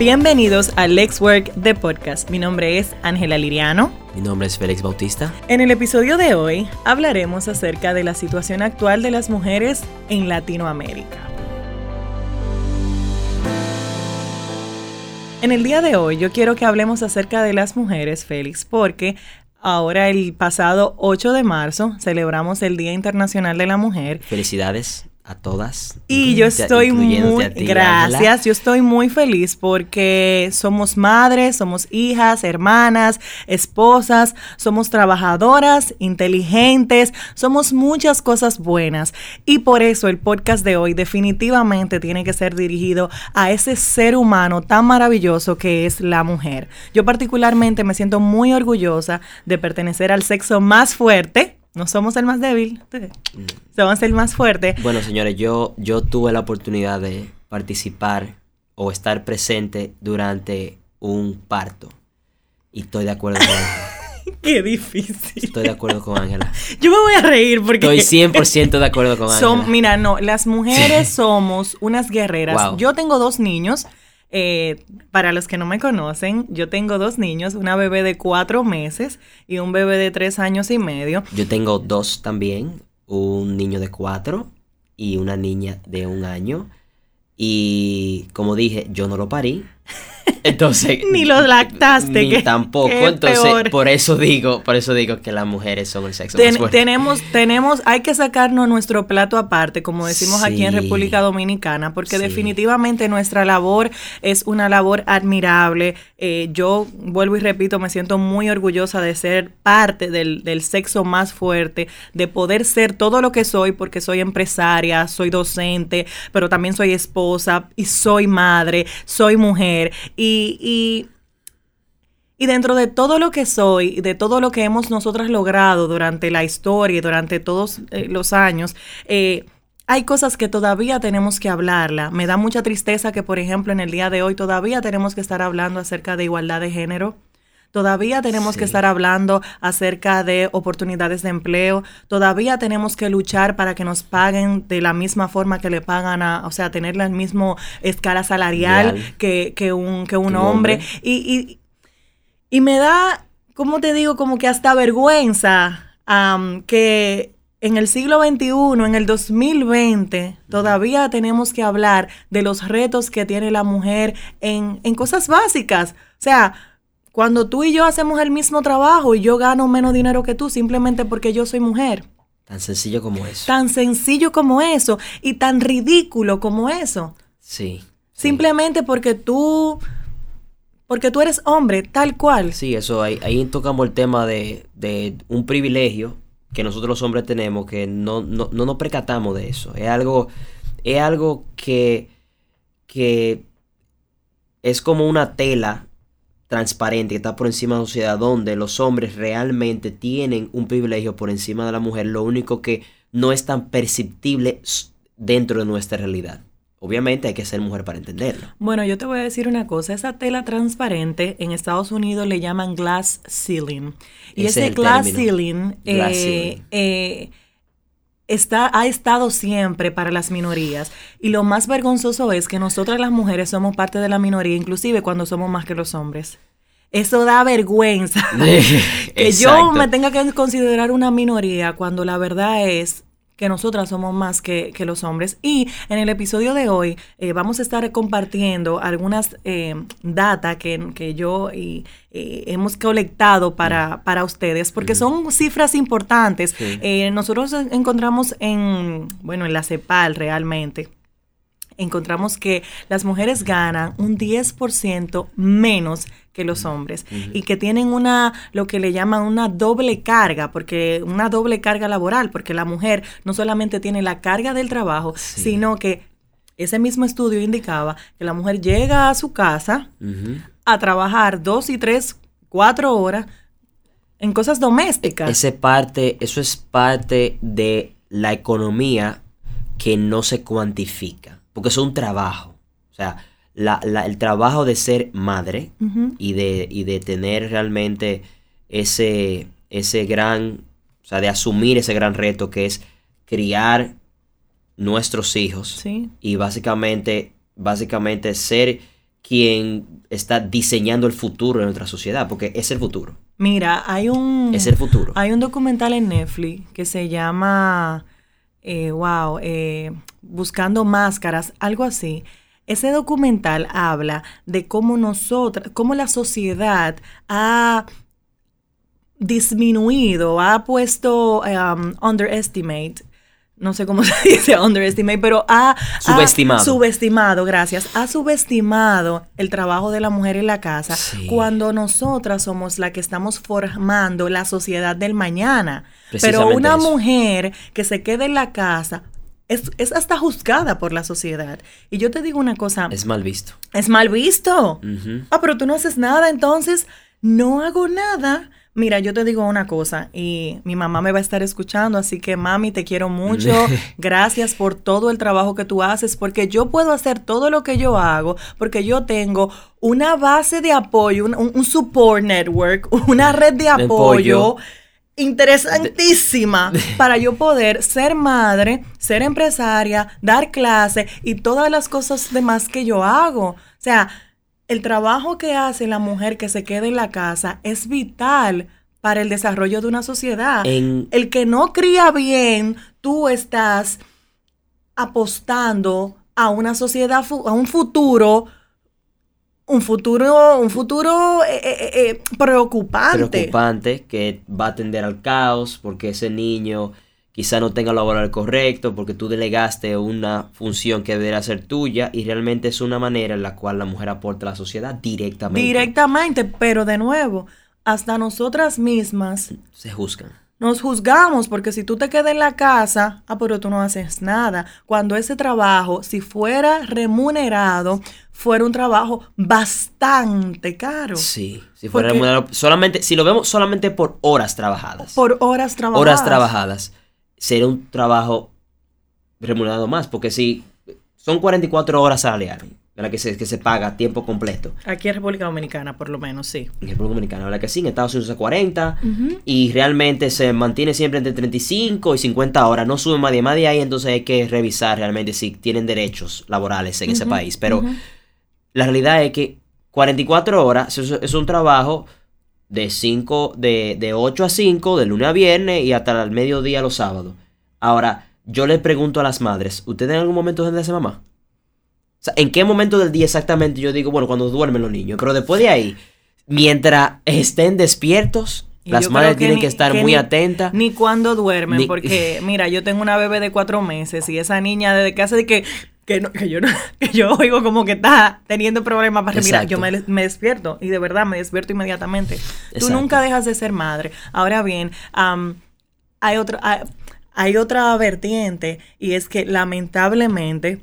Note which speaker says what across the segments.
Speaker 1: Bienvenidos a Lex Work de Podcast. Mi nombre es Ángela Liriano.
Speaker 2: Mi nombre es Félix Bautista.
Speaker 1: En el episodio de hoy hablaremos acerca de la situación actual de las mujeres en Latinoamérica. En el día de hoy yo quiero que hablemos acerca de las mujeres, Félix, porque ahora el pasado 8 de marzo celebramos el Día Internacional de la Mujer.
Speaker 2: Felicidades a todas.
Speaker 1: Y yo estoy muy, gracias, yo estoy muy feliz porque somos madres, somos hijas, hermanas, esposas, somos trabajadoras, inteligentes, somos muchas cosas buenas. Y por eso el podcast de hoy definitivamente tiene que ser dirigido a ese ser humano tan maravilloso que es la mujer. Yo particularmente me siento muy orgullosa de pertenecer al sexo más fuerte no somos el más débil, mm. somos el más fuerte.
Speaker 2: Bueno, señores, yo, yo tuve la oportunidad de participar o estar presente durante un parto. Y estoy de acuerdo con Ángela.
Speaker 1: Qué difícil.
Speaker 2: Estoy de acuerdo con Ángela.
Speaker 1: Yo me voy a reír porque...
Speaker 2: Estoy 100% de acuerdo con Ángela.
Speaker 1: mira, no, las mujeres somos unas guerreras. Yo tengo dos niños eh, para los que no me conocen, yo tengo dos niños, una bebé de cuatro meses y un bebé de tres años y medio.
Speaker 2: Yo tengo dos también, un niño de cuatro y una niña de un año. Y como dije, yo no lo parí. Entonces.
Speaker 1: ni lo lactaste.
Speaker 2: Ni tampoco. Entonces, por eso digo, por eso digo que las mujeres son el sexo más fuerte.
Speaker 1: Tenemos, tenemos, hay que sacarnos nuestro plato aparte, como decimos aquí en República Dominicana, porque definitivamente nuestra labor es una labor admirable. Eh, yo vuelvo y repito, me siento muy orgullosa de ser parte del, del sexo más fuerte, de poder ser todo lo que soy, porque soy empresaria, soy docente, pero también soy esposa y soy madre, soy mujer. Y, y, dentro de todo lo que soy, de todo lo que hemos nosotras logrado durante la historia y durante todos eh, los años, eh, hay cosas que todavía tenemos que hablarla. Me da mucha tristeza que, por ejemplo, en el día de hoy todavía tenemos que estar hablando acerca de igualdad de género. Todavía tenemos que estar hablando acerca de oportunidades de empleo. Todavía tenemos que luchar para que nos paguen de la misma forma que le pagan a, o sea, tener la misma escala salarial que, que, un, que un hombre. Y, y, me da, ¿cómo te digo? Como que hasta vergüenza que en el siglo XXI, en el 2020, todavía tenemos que hablar de los retos que tiene la mujer en, en cosas básicas. O sea, cuando tú y yo hacemos el mismo trabajo y yo gano menos dinero que tú simplemente porque yo soy mujer.
Speaker 2: Tan sencillo como eso.
Speaker 1: Tan sencillo como eso y tan ridículo como eso.
Speaker 2: Sí.
Speaker 1: Simplemente porque tú porque tú eres hombre, tal cual.
Speaker 2: Sí, eso ahí, ahí tocamos el tema de, de, un privilegio que nosotros los hombres tenemos que no, no, no nos percatamos de eso. Es algo, es algo que, que es como una tela transparente que está por encima de la sociedad donde los hombres realmente tienen un privilegio por encima de la mujer, lo único que no es tan perceptible dentro de nuestra realidad. Obviamente hay que ser mujer para entenderlo.
Speaker 1: Bueno, yo te voy a decir una cosa, esa tela transparente en Estados Unidos le llaman glass ceiling. Y ese, glass, ceiling, eh, eh, está, ha estado siempre para las minorías. Y lo más vergonzoso es que nosotras las mujeres somos parte de la minoría, inclusive cuando somos más que los hombres. Eso da vergüenza. que yo me tenga que considerar una minoría cuando la verdad es que nosotras somos más que, los hombres. Y en el episodio de hoy eh, vamos a estar compartiendo algunas eh, data que, yo y, hemos colectado para, para ustedes, porque son cifras importantes. Eh, nosotros encontramos en, bueno, en la CEPAL realmente encontramos que las mujeres ganan un 10% menos que los hombres y que tienen una lo que le llaman una doble carga, porque una doble carga laboral, porque la mujer no solamente tiene la carga del trabajo, sino que ese mismo estudio indicaba que la mujer llega a su casa a trabajar dos y tres, cuatro horas en cosas domésticas.
Speaker 2: Ese parte, eso es parte de la economía que no se cuantifica porque es un trabajo. O sea, el trabajo de ser madre y, de, de tener realmente ese, ese gran, o sea, de asumir ese gran reto que es criar nuestros hijos y básicamente, básicamente ser quien está diseñando el futuro de nuestra sociedad, porque es el futuro.
Speaker 1: Mira, hay un...
Speaker 2: Es el futuro.
Speaker 1: Hay un documental en Netflix que se llama, eh, wow, eh, Buscando Máscaras, algo así. Ese documental habla de cómo nosotras, cómo la sociedad ha disminuido, ha puesto um, underestimate no sé cómo se dice underestimate, pero ha
Speaker 2: subestimado.
Speaker 1: subestimado, gracias. Ha subestimado el trabajo de la mujer en la casa cuando nosotras somos la que estamos formando la sociedad del mañana. Pero una mujer que se quede en la casa es, hasta juzgada por la sociedad. Y yo te digo una cosa.
Speaker 2: Es mal visto.
Speaker 1: Es mal visto. Ah, pero tú no haces nada, entonces no hago nada Mira, yo te digo una cosa y mi mamá me va a estar escuchando, así que mami, te quiero mucho. Gracias por todo el trabajo que tú haces, porque yo puedo hacer todo lo que yo hago, porque yo tengo una base de apoyo, un, support network, una red de apoyo. interesantísima para yo poder ser madre, ser empresaria, dar clase y todas las cosas demás que yo hago. O sea, el trabajo que hace la mujer que se queda en la casa es vital para el desarrollo de una sociedad. El que no cría bien, tú estás apostando a una sociedad, a un futuro, un futuro, un futuro eh, eh, eh, preocupante.
Speaker 2: Preocupante que va a tender al caos porque ese niño quizá no tenga lo laboral correcto porque tú delegaste una función que debería ser tuya y realmente es una manera en la cual la mujer aporta a la sociedad directamente.
Speaker 1: Directamente, pero de nuevo, hasta nosotras mismas
Speaker 2: se juzgan.
Speaker 1: Nos juzgamos porque si tú te quedas en la casa, ah, pero tú no haces nada. Cuando ese trabajo, si fuera remunerado, fuera un trabajo bastante caro.
Speaker 2: Sí, si fuera remunerado, solamente, si lo vemos solamente por horas trabajadas.
Speaker 1: Por horas trabajadas.
Speaker 2: Horas trabajadas sería un trabajo remunerado más, porque si son 44 horas salariales, la que se, que se paga tiempo completo.
Speaker 1: Aquí en República Dominicana, por lo menos, sí.
Speaker 2: En República Dominicana, la que sí, en Estados Unidos es 40 y realmente se mantiene siempre entre 35 y 50 horas, no sube más de más de ahí, entonces hay que revisar realmente si tienen derechos laborales en ese país. Pero la realidad es que 44 horas es un trabajo de 5, de, de 8 a 5, de lunes a viernes y hasta el mediodía los sábados. Ahora, yo le pregunto a las madres, ¿ustedes en algún momento de esa mamá? O sea, ¿en qué momento del día exactamente yo digo, bueno, cuando duermen los niños? Pero después de ahí, mientras estén despiertos, las madres tienen que estar muy atentas.
Speaker 1: Ni cuando duermen, porque mira, yo tengo una bebé de cuatro meses y esa niña desde que hace de que que, yo, yo oigo como que está teniendo problemas para mirar, yo me, despierto y de verdad me despierto inmediatamente. Tú nunca dejas de ser madre. Ahora bien, hay, otro, hay otra vertiente y es que lamentablemente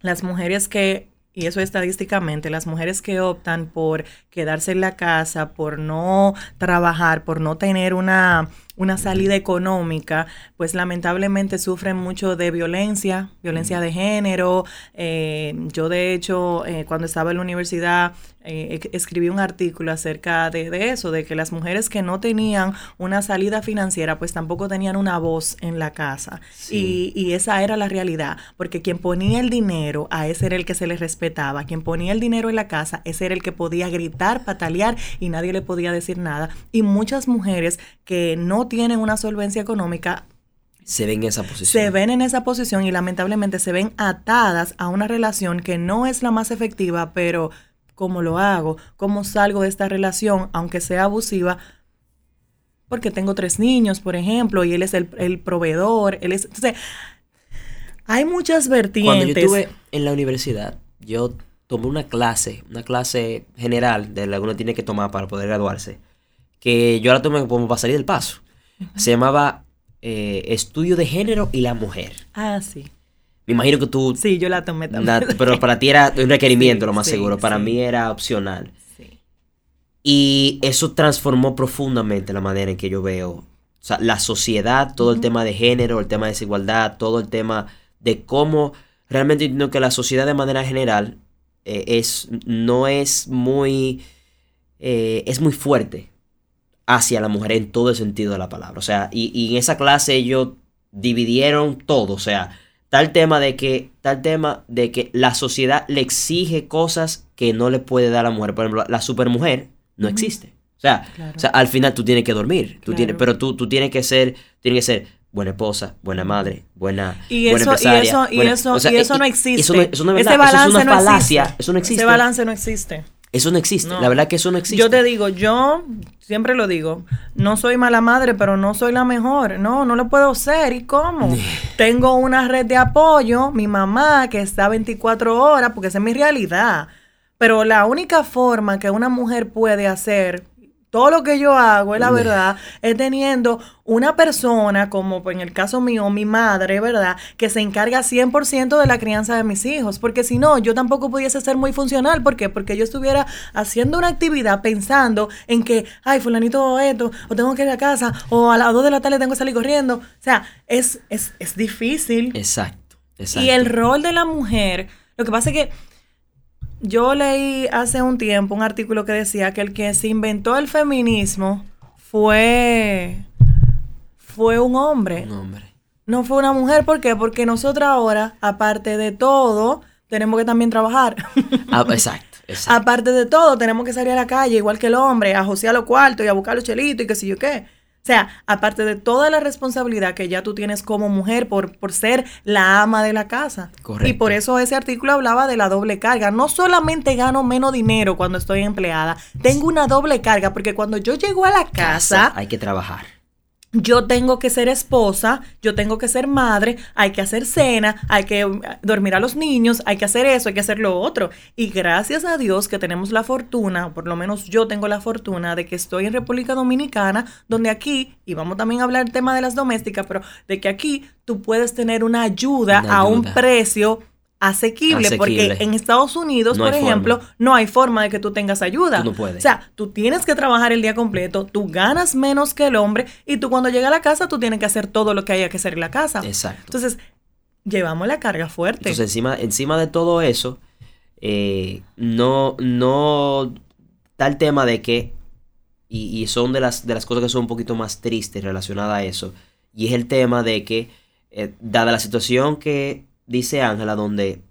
Speaker 1: las mujeres que y eso estadísticamente, las mujeres que optan por quedarse en la casa, por no trabajar, por no tener una una salida económica, pues lamentablemente sufren mucho de violencia, violencia de género. Eh, yo de hecho, eh, cuando estaba en la universidad, eh, escribí un artículo acerca de, eso, de que las mujeres que no tenían una salida financiera, pues tampoco tenían una voz en la casa. Y, y, esa era la realidad, porque quien ponía el dinero, a ese era el que se le respetaba. Quien ponía el dinero en la casa, ese era el que podía gritar, patalear y nadie le podía decir nada. Y muchas mujeres que no tienen una solvencia económica
Speaker 2: se ven en esa posición.
Speaker 1: Se ven en esa posición y lamentablemente se ven atadas a una relación que no es la más efectiva, pero cómo lo hago, cómo salgo de esta relación, aunque sea abusiva, porque tengo tres niños, por ejemplo, y él es el, proveedor, él es... Entonces, hay muchas vertientes. Cuando
Speaker 2: yo estuve en la universidad, yo tomé una clase, una clase general de la que uno tiene que tomar para poder graduarse, que yo la tomé como para salir del paso. Se llamaba eh, Estudio de Género y la Mujer.
Speaker 1: Ah, sí.
Speaker 2: Me imagino que tú...
Speaker 1: Sí, yo la tomé también.
Speaker 2: pero para ti era un requerimiento, lo más seguro. Para mí era opcional. Y eso transformó profundamente la manera en que yo veo o sea, la sociedad, todo el tema de género, el tema de desigualdad, todo el tema de cómo realmente entiendo que la sociedad de manera general eh, es, no es muy, eh, es muy fuerte hacia la mujer en todo el sentido de la palabra. O sea, y, y en esa clase ellos dividieron todo, o sea, tal tema de que, tal tema de que la sociedad le exige cosas que no le puede dar a la mujer. Por ejemplo, la supermujer no existe. O sea, o sea, al final tú tienes que dormir, tú tienes, pero tú, tú tienes que ser, tienes que ser buena esposa, buena madre, buena,
Speaker 1: y eso,
Speaker 2: empresaria.
Speaker 1: Y eso, y eso, y eso no existe.
Speaker 2: Eso no, eso no es verdad. Ese balance eso es una falacia. Eso no existe.
Speaker 1: Ese balance no existe.
Speaker 2: Eso no existe. La verdad que eso no existe.
Speaker 1: Yo te digo, yo siempre lo digo, no soy mala madre, pero no soy la mejor. No, no lo puedo ser. ¿Y cómo? Tengo una red de apoyo, mi mamá que está 24 horas, porque esa es mi realidad. Pero la única forma que una mujer puede hacer todo lo que yo hago, es la verdad, es teniendo una persona, como en el caso mío, mi madre, ¿verdad? Que se encarga 100% de la crianza de mis hijos. Porque si no, yo tampoco pudiese ser muy funcional. ¿Por qué? Porque yo estuviera haciendo una actividad pensando en que, ay, fulanito esto, o tengo que ir a casa, o a las 2 de la tarde tengo que salir corriendo. O sea, es, es, es difícil.
Speaker 2: Exacto, exacto.
Speaker 1: Y el rol de la mujer, lo que pasa es que yo leí hace un tiempo un artículo que decía que el que se inventó el feminismo fue fue un hombre.
Speaker 2: Un hombre.
Speaker 1: No fue una mujer, ¿por qué? Porque nosotros ahora, aparte de todo, tenemos que también trabajar.
Speaker 2: Ah, exacto, exacto.
Speaker 1: Aparte de todo, tenemos que salir a la calle, igual que el hombre, a josear los cuartos y a buscar los chelitos y qué sé yo qué. O sea, aparte de toda la responsabilidad que ya tú tienes como mujer por, por ser la ama de la casa.
Speaker 2: Correcto.
Speaker 1: Y por eso ese artículo hablaba de la doble carga. No solamente gano menos dinero cuando estoy empleada, tengo una doble carga porque cuando yo llego a la casa
Speaker 2: hay que trabajar
Speaker 1: yo tengo que ser esposa, yo tengo que ser madre, hay que hacer cena, hay que um, dormir a los niños, hay que hacer eso, hay que hacer lo otro. Y gracias a Dios que tenemos la fortuna, o por lo menos yo tengo la fortuna de que estoy en República Dominicana, donde aquí, y vamos también a hablar del tema de las domésticas, pero de que aquí tú puedes tener una ayuda, a un precio asequible, porque en Estados Unidos, por ejemplo, no hay forma de que tú tengas ayuda.
Speaker 2: no puedes.
Speaker 1: O sea, tú tienes que trabajar el día completo, tú ganas menos que el hombre y tú cuando llegas a la casa tú tienes que hacer todo lo que haya que hacer en la casa.
Speaker 2: Exacto.
Speaker 1: Entonces, llevamos la carga fuerte.
Speaker 2: Entonces, encima, encima de todo eso, eh, no, no, tal tema de que, y, son de las, de las cosas que son un poquito más tristes relacionadas a eso, y es el tema de que, eh, dada la situación que dice Ángela, donde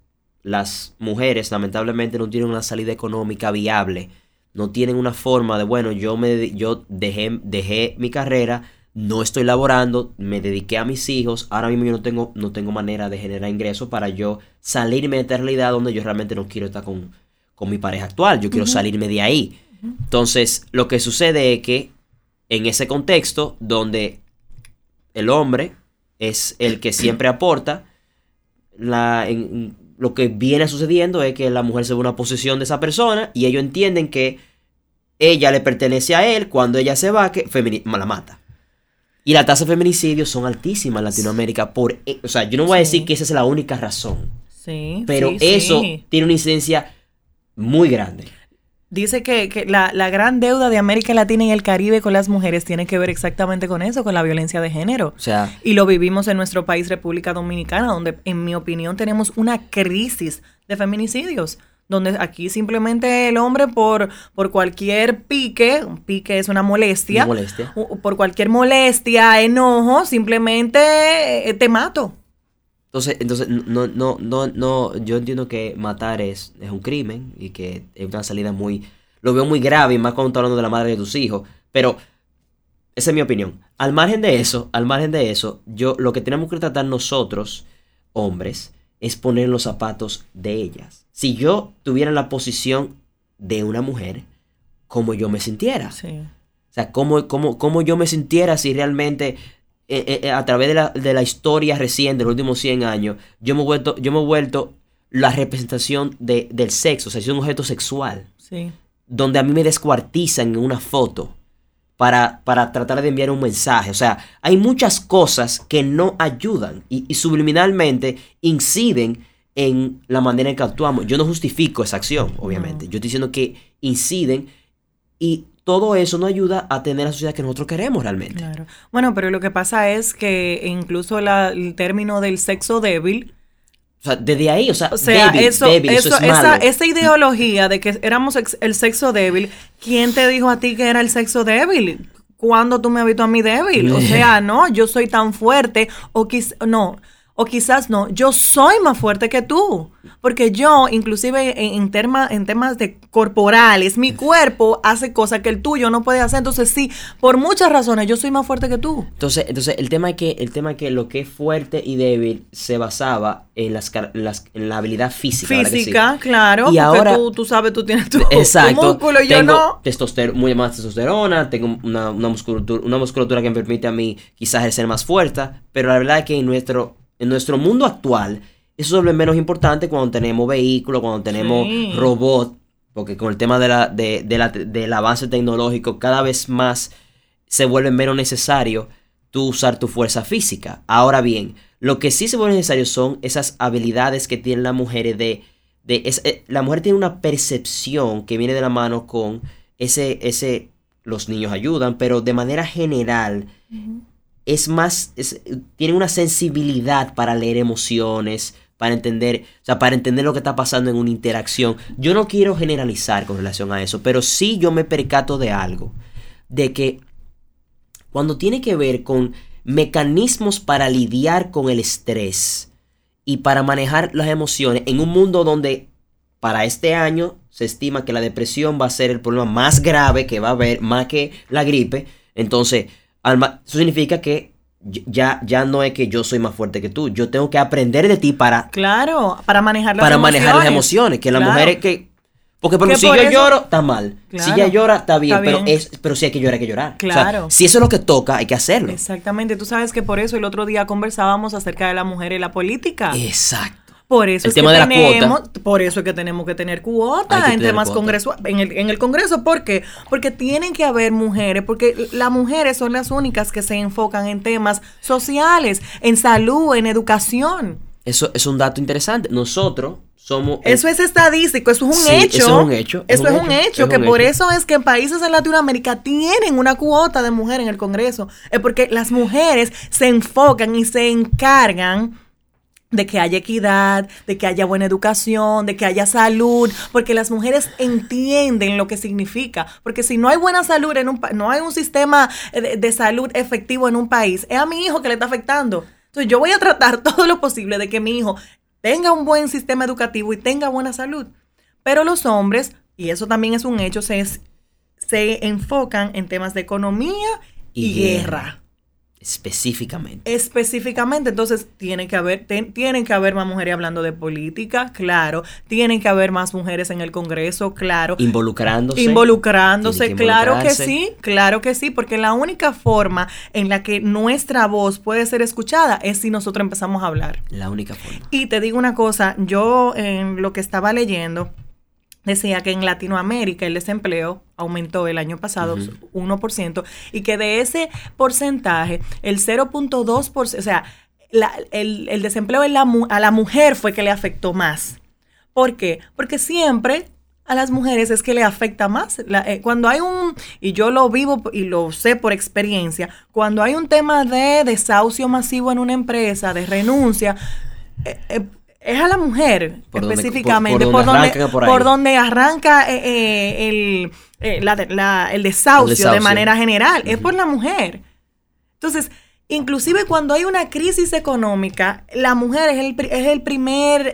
Speaker 2: las mujeres lamentablemente no tienen una salida económica viable, no tienen una forma de, bueno, yo, me, yo dejé, dejé mi carrera, no estoy laborando, me dediqué a mis hijos, ahora mismo yo no tengo, no tengo manera de generar ingresos para yo salirme de esta realidad donde yo realmente no quiero estar con, con mi pareja actual, yo quiero salirme de ahí. Entonces, lo que sucede es que en ese contexto donde el hombre es el que siempre aporta, la, en, lo que viene sucediendo es que la mujer se ve una posesión de esa persona y ellos entienden que ella le pertenece a él, cuando ella se va, que la mata. Y las tasas de feminicidio son altísimas en Latinoamérica. Por, e, o sea, yo no voy a decir que esa es la única razón.
Speaker 1: Sí.
Speaker 2: Pero eso tiene una incidencia muy grande.
Speaker 1: Dice que, la, la, gran deuda de América Latina y el Caribe con las mujeres tiene que ver exactamente con eso, con la violencia de género.
Speaker 2: O sea,
Speaker 1: y lo vivimos en nuestro país, República Dominicana, donde, en mi opinión, tenemos una crisis de feminicidios. Donde aquí simplemente el hombre por, por cualquier pique, un pique es una molestia,
Speaker 2: una molestia.
Speaker 1: por cualquier molestia, enojo, simplemente eh, te mato.
Speaker 2: Entonces, entonces no, no, no, no, yo entiendo que matar es, es un crimen y que es una salida muy, lo veo muy grave y más cuando estás hablando de la madre de tus hijos, pero esa es mi opinión. Al margen de eso, al margen de eso, yo lo que tenemos que tratar nosotros, hombres, es poner los zapatos de ellas. Si yo tuviera la posición de una mujer, como yo me sintiera.
Speaker 1: Sí.
Speaker 2: O sea, cómo, cómo, cómo yo me sintiera si realmente eh, eh, eh, a través de la, de la, historia reciente, de los últimos 100 años, yo me he vuelto, yo me he vuelto la representación de, del sexo, o sea, soy un objeto sexual.
Speaker 1: Sí.
Speaker 2: Donde a mí me descuartizan en una foto para, para tratar de enviar un mensaje. O sea, hay muchas cosas que no ayudan y, subliminalmente inciden en la manera en que actuamos. Yo no justifico esa acción, obviamente. Yo estoy diciendo que inciden y todo eso nos ayuda a tener la sociedad que nosotros queremos realmente.
Speaker 1: Claro. Bueno, pero lo que pasa es que incluso el término del sexo débil...
Speaker 2: O sea, desde ahí, o sea,
Speaker 1: débil, eso, débil, eso, es esa, esa, ideología de que éramos el sexo débil, ¿quién te dijo a ti que era el sexo débil? ¿Cuándo tú me has visto a mí débil? O sea, no, yo soy tan fuerte o quizás, no, o quizás no, yo soy más fuerte que tú, porque yo, inclusive en, en temas de corporales, mi cuerpo hace cosas que el tuyo no puede hacer, entonces sí, por muchas razones, yo soy más fuerte que tú.
Speaker 2: Entonces, entonces el tema es que, el tema es que lo que es fuerte y débil se basaba en, las, en la habilidad física.
Speaker 1: Física, claro, y ahora, tú, sabes, tú tienes tu, músculo y yo no.
Speaker 2: Testoster muy más testosterona, tengo una, una, musculatura, una musculatura que me permite a mí quizás ser más fuerte, pero la verdad es que en nuestro en nuestro mundo actual, eso es lo menos importante cuando tenemos vehículos, cuando tenemos robots, porque con el tema de la, de, la, del avance tecnológico cada vez más se vuelve menos necesario tú usar tu fuerza física. Ahora bien, lo que sí se vuelve necesario son esas habilidades que tienen las mujeres de... de eh, la mujer tiene una percepción que viene de la mano con ese, ese, los niños ayudan, pero de manera general, es más, tiene una sensibilidad para leer emociones, para entender, o sea, para entender lo que está pasando en una interacción. Yo no quiero generalizar con relación a eso, pero sí yo me percato de algo, de que cuando tiene que ver con mecanismos para lidiar con el estrés y para manejar las emociones en un mundo donde para este año se estima que la depresión va a ser el problema más grave que va a haber, más que la gripe, entonces eso significa que ya, ya no es que yo soy más fuerte que tú. Yo tengo que aprender de ti para.
Speaker 1: Claro, para manejar
Speaker 2: las para manejar las emociones. Que la mujer es que. Porque por si yo lloro, está mal. Si ella llora, está bien, Pero, es, pero si hay que llorar, hay que llorar. Claro. si eso es lo que toca, hay que hacerlo.
Speaker 1: Exactamente. Tú sabes que por eso el otro día conversábamos acerca de la mujer y la política.
Speaker 2: Exacto.
Speaker 1: Por eso es que tenemos, por eso es que tenemos que tener cuotas en temas congreso, en el, en el Congreso. ¿Por qué? Porque tienen que haber mujeres, porque las mujeres son las únicas que se enfocan en temas sociales, en salud, en educación.
Speaker 2: Eso es un dato interesante. Nosotros somos...
Speaker 1: Eso es estadístico, eso es un hecho.
Speaker 2: Eso es un hecho.
Speaker 1: eso es un hecho, que por eso es que en países en Latinoamérica tienen una cuota de mujeres en el Congreso. Es porque las mujeres se enfocan y se encargan de que haya equidad, de que haya buena educación, de que haya salud, porque las mujeres entienden lo que significa, porque si no hay buena salud en un no hay un sistema de, de, salud efectivo en un país, es a mi hijo que le está afectando. Entonces yo voy a tratar todo lo posible de que mi hijo tenga un buen sistema educativo y tenga buena salud. Pero los hombres, y eso también es un hecho, se, se enfocan en temas de economía y, guerra.
Speaker 2: Específicamente.
Speaker 1: Específicamente, entonces tiene que haber, tienen que haber más mujeres hablando de política, claro. Tienen que haber más mujeres en el Congreso, claro.
Speaker 2: Involucrándose.
Speaker 1: Involucrándose, claro que sí, claro que sí, porque la única forma en la que nuestra voz puede ser escuchada es si nosotros empezamos a hablar.
Speaker 2: La única forma.
Speaker 1: Y te digo una cosa, yo en lo que estaba leyendo, decía que en Latinoamérica el desempleo aumentó el año pasado 1% y que de ese porcentaje el 0.2%, o sea, el, desempleo a la mujer fue que le afectó más. ¿Por qué? Porque siempre a las mujeres es que le afecta más. Eh, cuando hay un, y yo lo vivo y lo sé por experiencia, cuando hay un tema de desahucio masivo en una empresa, de renuncia, eh, eh, es a la mujer específicamente, por, donde, arranca eh, eh, el, eh, el, desahucio de manera general, es por la mujer. Entonces, inclusive cuando hay una crisis económica, la mujer es el, es el primer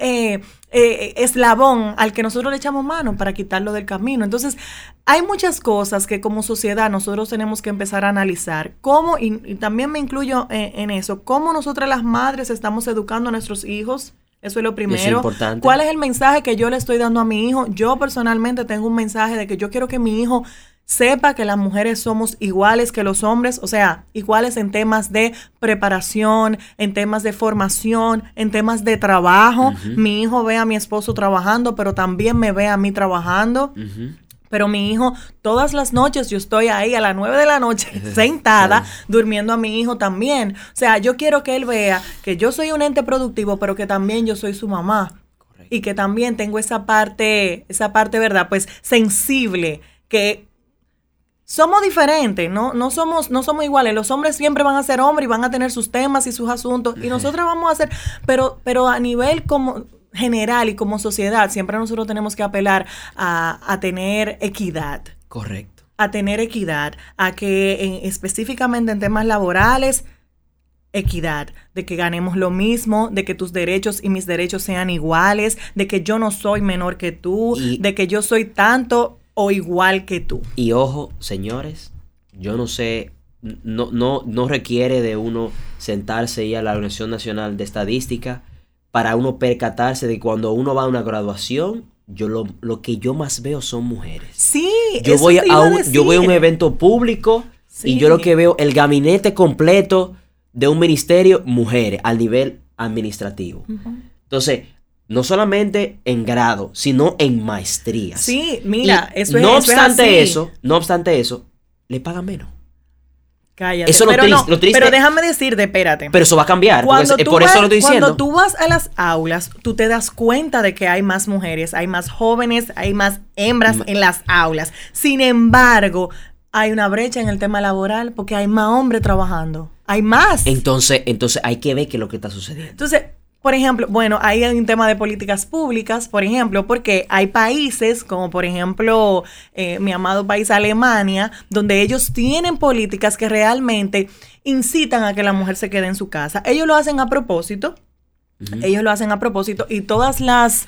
Speaker 1: eslabón al que nosotros le echamos mano para quitarlo del camino. Entonces, hay muchas cosas que como sociedad nosotros tenemos que empezar a analizar. Cómo, y, y también me incluyo en eso, cómo nosotras las madres estamos educando a nuestros hijos eso es lo primero. ¿Cuál es el mensaje que yo le estoy dando a mi hijo? Yo personalmente tengo un mensaje de que yo quiero que mi hijo sepa que las mujeres somos iguales que los hombres, o sea, iguales en temas de preparación, en temas de formación, en temas de trabajo. Mi hijo ve a mi esposo trabajando, pero también me ve a mí trabajando. Pero mi hijo, todas las noches yo estoy ahí a las nueve de la noche sentada durmiendo a mi hijo también. O sea, yo quiero que él vea que yo soy un ente productivo, pero que también yo soy su mamá. Y que también tengo esa parte, esa parte, ¿verdad? Pues sensible, que somos diferentes, ¿no? No somos, no somos iguales. Los hombres siempre van a ser hombres y van a tener sus temas y sus asuntos. Y nosotros vamos a hacer, pero, pero a nivel como general y como sociedad, siempre nosotros tenemos que apelar a, tener equidad.
Speaker 2: Correcto.
Speaker 1: A tener equidad, a que específicamente en temas laborales equidad, de que ganemos lo mismo, de que tus derechos y mis derechos sean iguales, de que yo no soy menor que tú, de que yo soy tanto o igual que tú.
Speaker 2: Y ojo, señores, yo no sé, no, no, no requiere de uno sentarse y a la Organización Nacional de Estadística para uno percatarse de cuando uno va a una graduación, yo lo, lo que yo más veo son mujeres.
Speaker 1: Sí,
Speaker 2: yo voy a, un, yo voy a un evento público y yo lo que veo el gabinete completo de un ministerio mujeres al nivel administrativo. Entonces, no solamente en grado, sino en maestrías.
Speaker 1: Sí, mira, eso es
Speaker 2: No obstante eso, no obstante eso, le pagan menos.
Speaker 1: Cállate. Eso pero lo, triste, Pero déjame decirte, espérate.
Speaker 2: Pero eso va a cambiar. Cuando por eso lo estoy diciendo.
Speaker 1: Cuando tú vas a las aulas, tú te das cuenta de que hay más mujeres, hay más jóvenes, hay más hembras en las aulas. Sin embargo, hay una brecha en el tema laboral porque hay más hombres trabajando. Hay más.
Speaker 2: Entonces, entonces hay que ver qué es lo que está sucediendo.
Speaker 1: Entonces, por ejemplo, bueno, hay un tema de políticas públicas, por ejemplo, porque hay países, como por ejemplo eh, mi amado país Alemania, donde ellos tienen políticas que realmente incitan a que la mujer se quede en su casa. Ellos lo hacen a propósito, ellos lo hacen a propósito y todas las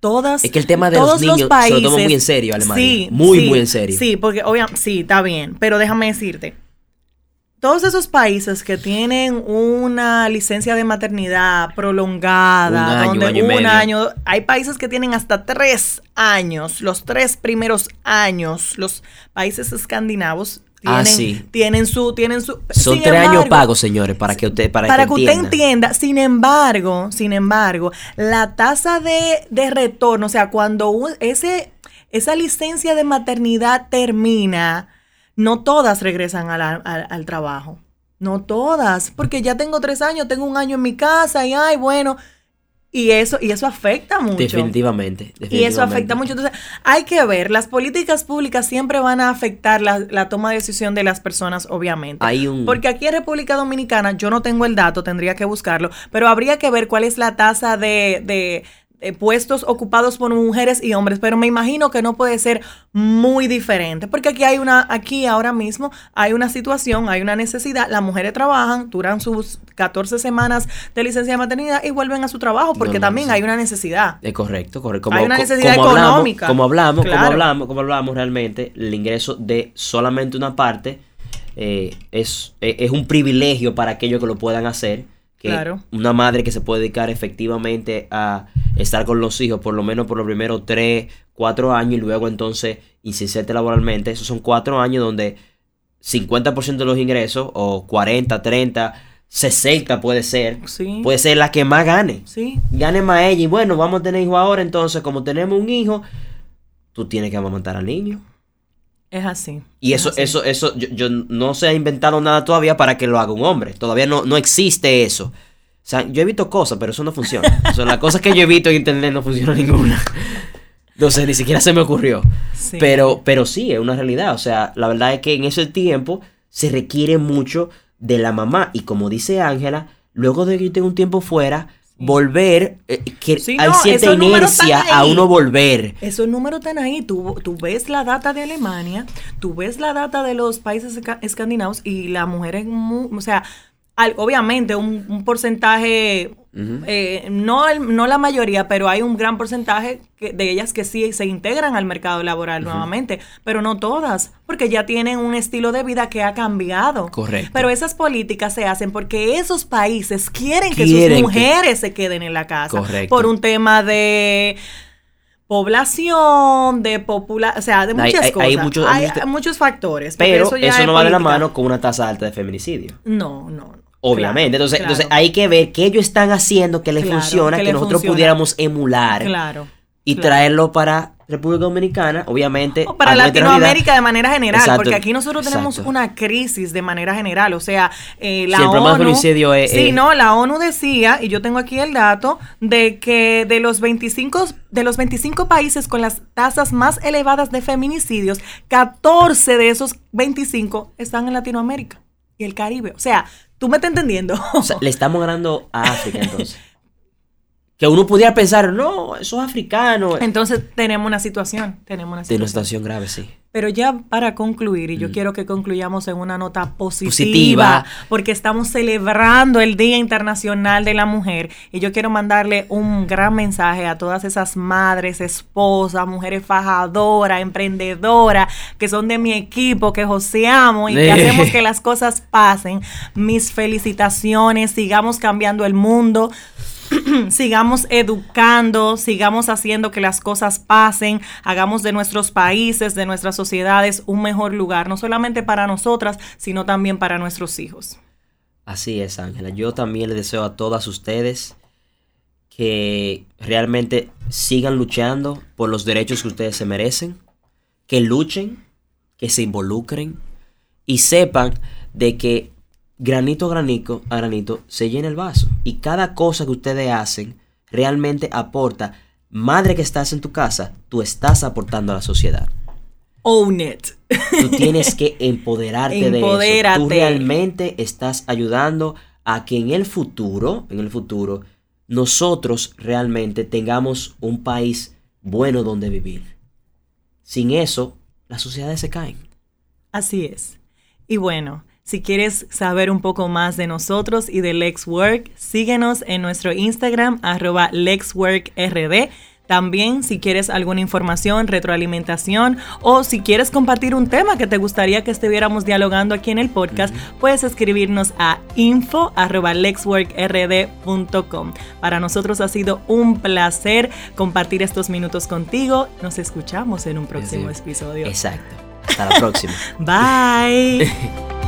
Speaker 1: todas
Speaker 2: es que el tema de los niños se lo toma muy en serio Alemania. sí, muy muy en serio.
Speaker 1: sí porque obviamente sí está bien pero déjame decirte todos esos países que tienen una licencia de maternidad prolongada, un donde un año, hay países que tienen hasta tres años, los tres primeros años, los países escandinavos
Speaker 2: ah,
Speaker 1: tienen, su, tienen su.
Speaker 2: Son tres años pagos, señores, para que usted, para,
Speaker 1: para que, usted entienda. Sin embargo, sin embargo, la tasa de, de retorno, o sea, cuando ese, esa licencia de maternidad termina no todas regresan al, trabajo. No todas, porque ya tengo tres años, tengo un año en mi casa y ay, bueno, y eso, y eso afecta mucho.
Speaker 2: Definitivamente,
Speaker 1: Y eso afecta mucho. Entonces, hay que ver, las políticas públicas siempre van a afectar la, toma de decisión de las personas, obviamente.
Speaker 2: Hay un...
Speaker 1: Porque aquí en República Dominicana, yo no tengo el dato, tendría que buscarlo, pero habría que ver cuál es la tasa de, de eh, puestos ocupados por mujeres y hombres, pero me imagino que no puede ser muy diferente, porque aquí hay una, aquí ahora mismo hay una situación, hay una necesidad, las mujeres trabajan, duran sus 14 semanas de licencia de maternidad y vuelven a su trabajo, porque también hay una necesidad.
Speaker 2: Es correcto, correcto.
Speaker 1: hay una necesidad económica.
Speaker 2: como hablamos, como hablamos, como hablamos realmente, el ingreso de solamente una parte eh, es, es un privilegio para aquellos que lo puedan hacer
Speaker 1: claro.
Speaker 2: una madre que se puede dedicar efectivamente a estar con los hijos por lo menos por los primeros tres, cuatro años y luego entonces insistirte laboralmente. Esos son cuatro años donde 50% de los ingresos o 40, 30, 60 puede ser. Puede ser la que más gane.
Speaker 1: Sí.
Speaker 2: Gane más ella. Y bueno, vamos a tener hijos ahora. Entonces, como tenemos un hijo, tú tienes que amamantar al niño.
Speaker 1: Es así.
Speaker 2: Y eso, eso, eso, yo, no se ha inventado nada todavía para que lo haga un hombre. Todavía no, no existe eso. O sea, yo he visto cosas, pero eso no funciona. o sea, las cosas que yo he visto en internet no funciona ninguna. Sé, ni siquiera se me ocurrió. Pero, pero sí, es una realidad. O sea, la verdad es que en ese tiempo se requiere mucho de la mamá. Y como dice Ángela, luego de que yo tenga un tiempo fuera, volver, eh, que hay cierta inercia a uno volver.
Speaker 1: Esos números están ahí. Tú, tú ves la data de Alemania, tú ves la data de los países escandinavos y la mujer es muy, o sea, obviamente un, porcentaje, eh, no, no la mayoría, pero hay un gran porcentaje de ellas que sí se integran al mercado laboral nuevamente, pero no todas, porque ya tienen un estilo de vida que ha cambiado.
Speaker 2: Correcto.
Speaker 1: Pero esas políticas se hacen porque esos países quieren, que sus mujeres se queden en la casa por un tema de población, de popular, o sea, de muchas cosas. Hay, muchos, factores.
Speaker 2: Pero eso, no va de la mano con una tasa alta de feminicidio.
Speaker 1: No, no, no.
Speaker 2: Obviamente. entonces, entonces hay que ver qué ellos están haciendo que les funciona, que, nosotros pudiéramos emular.
Speaker 1: Claro.
Speaker 2: Y traerlo para República Dominicana, obviamente.
Speaker 1: O para Latinoamérica de manera general, porque aquí nosotros tenemos una crisis de manera general. O sea, eh, la ONU. sí, no, la ONU decía, y yo tengo aquí el dato, de que de los 25, de los 25 países con las tasas más elevadas de feminicidios, 14 de esos 25 están en Latinoamérica y el Caribe. O sea, ¿Tú me estás entendiendo?
Speaker 2: O sea, le estamos ganando a África entonces. Que uno pudiera pensar, no, eso es africano.
Speaker 1: Entonces tenemos una situación, tenemos una situación.
Speaker 2: una situación grave, sí.
Speaker 1: Pero ya para concluir, y yo mm. quiero que concluyamos en una nota positiva, porque estamos celebrando el Día Internacional de la Mujer, y yo quiero mandarle un gran mensaje a todas esas madres, esposas, mujeres fajadoras, emprendedoras, que son de mi equipo, que joseamos y que hacemos que las cosas pasen. Mis felicitaciones, sigamos cambiando el mundo. sigamos educando, sigamos haciendo que las cosas pasen, hagamos de nuestros países, de nuestras sociedades un mejor lugar, no solamente para nosotras, sino también para nuestros hijos.
Speaker 2: Así es, Ángela. Yo también le deseo a todas ustedes que realmente sigan luchando por los derechos que ustedes se merecen, que luchen, que se involucren y sepan de que granito a granito, a granito se llena el vaso. Y cada cosa que ustedes hacen realmente aporta. Madre que estás en tu casa, tú estás aportando a la sociedad.
Speaker 1: Own it.
Speaker 2: Tú tienes que empoderarte de eso. Tú realmente estás ayudando a que en el futuro, en el futuro, nosotros realmente tengamos un país bueno donde vivir. Sin eso, las sociedades se caen.
Speaker 1: Así es. Y bueno, si quieres saber un poco más de nosotros y de LexWork, síguenos en nuestro Instagram, arroba LexWorkRD. También si quieres alguna información, retroalimentación o si quieres compartir un tema que te gustaría que estuviéramos dialogando aquí en el podcast, puedes escribirnos a info.lexworkrd.com. Para nosotros ha sido un placer compartir estos minutos contigo. Nos escuchamos en un próximo episodio.
Speaker 2: Exacto. Hasta la próxima.
Speaker 1: Bye.